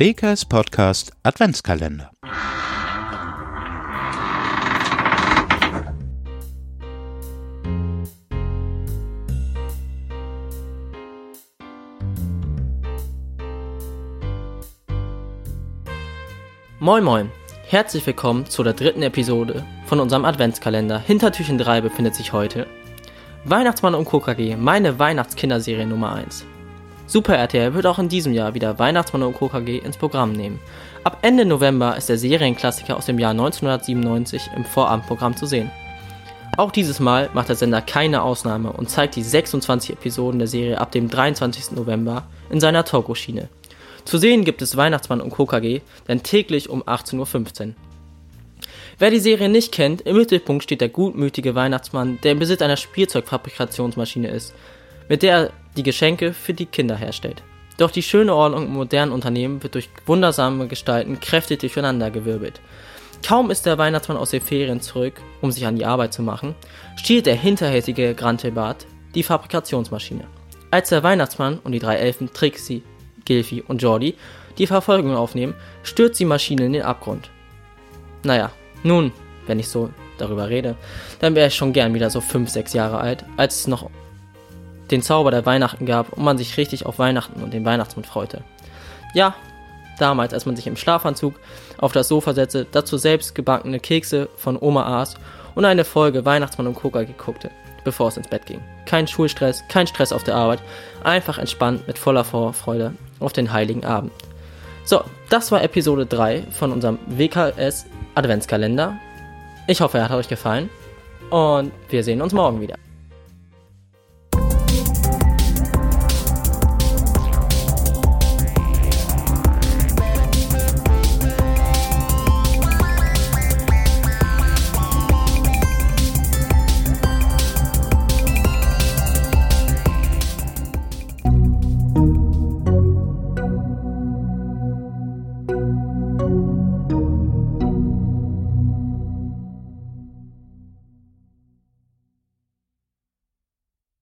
WKS Podcast Adventskalender. Moin Moin, herzlich willkommen zu der dritten Episode von unserem Adventskalender. Hinter Türchen 3 befindet sich heute Weihnachtsmann und KKG, meine Weihnachtskinderserie Nummer 1. Super RTL wird auch in diesem Jahr wieder Weihnachtsmann und KKG ins Programm nehmen. Ab Ende November ist der Serienklassiker aus dem Jahr 1997 im Vorabendprogramm zu sehen. Auch dieses Mal macht der Sender keine Ausnahme und zeigt die 26 Episoden der Serie ab dem 23. November in seiner Talko-Schiene. Zu sehen gibt es Weihnachtsmann und KKG, denn täglich um 18.15 Uhr. Wer die Serie nicht kennt, im Mittelpunkt steht der gutmütige Weihnachtsmann, der im Besitz einer Spielzeugfabrikationsmaschine ist, mit der er die Geschenke für die Kinder herstellt. Doch die schöne Ordnung im modernen Unternehmen wird durch wundersame Gestalten kräftig durcheinandergewirbelt. Kaum ist der Weihnachtsmann aus den Ferien zurück, um sich an die Arbeit zu machen, stiehlt der hinterhältige Grantelbart die Fabrikationsmaschine. Als der Weihnachtsmann und die drei Elfen Trixie, Gilfi und Jordi die Verfolgung aufnehmen, stürzt die Maschine in den Abgrund. Naja, nun, wenn ich so darüber rede, dann wäre ich schon gern wieder so 5, 6 Jahre alt, als es noch den Zauber der Weihnachten gab und man sich richtig auf Weihnachten und den Weihnachtsmann freute. Ja, damals, als man sich im Schlafanzug auf das Sofa setzte, dazu selbst gebackene Kekse von Oma aß und eine Folge Weihnachtsmann und Coca guckte, bevor es ins Bett ging. Kein Schulstress, kein Stress auf der Arbeit, einfach entspannt mit voller Vorfreude auf den heiligen Abend. So, das war Episode 3 von unserem WKS Adventskalender. Ich hoffe, er hat euch gefallen und wir sehen uns morgen wieder.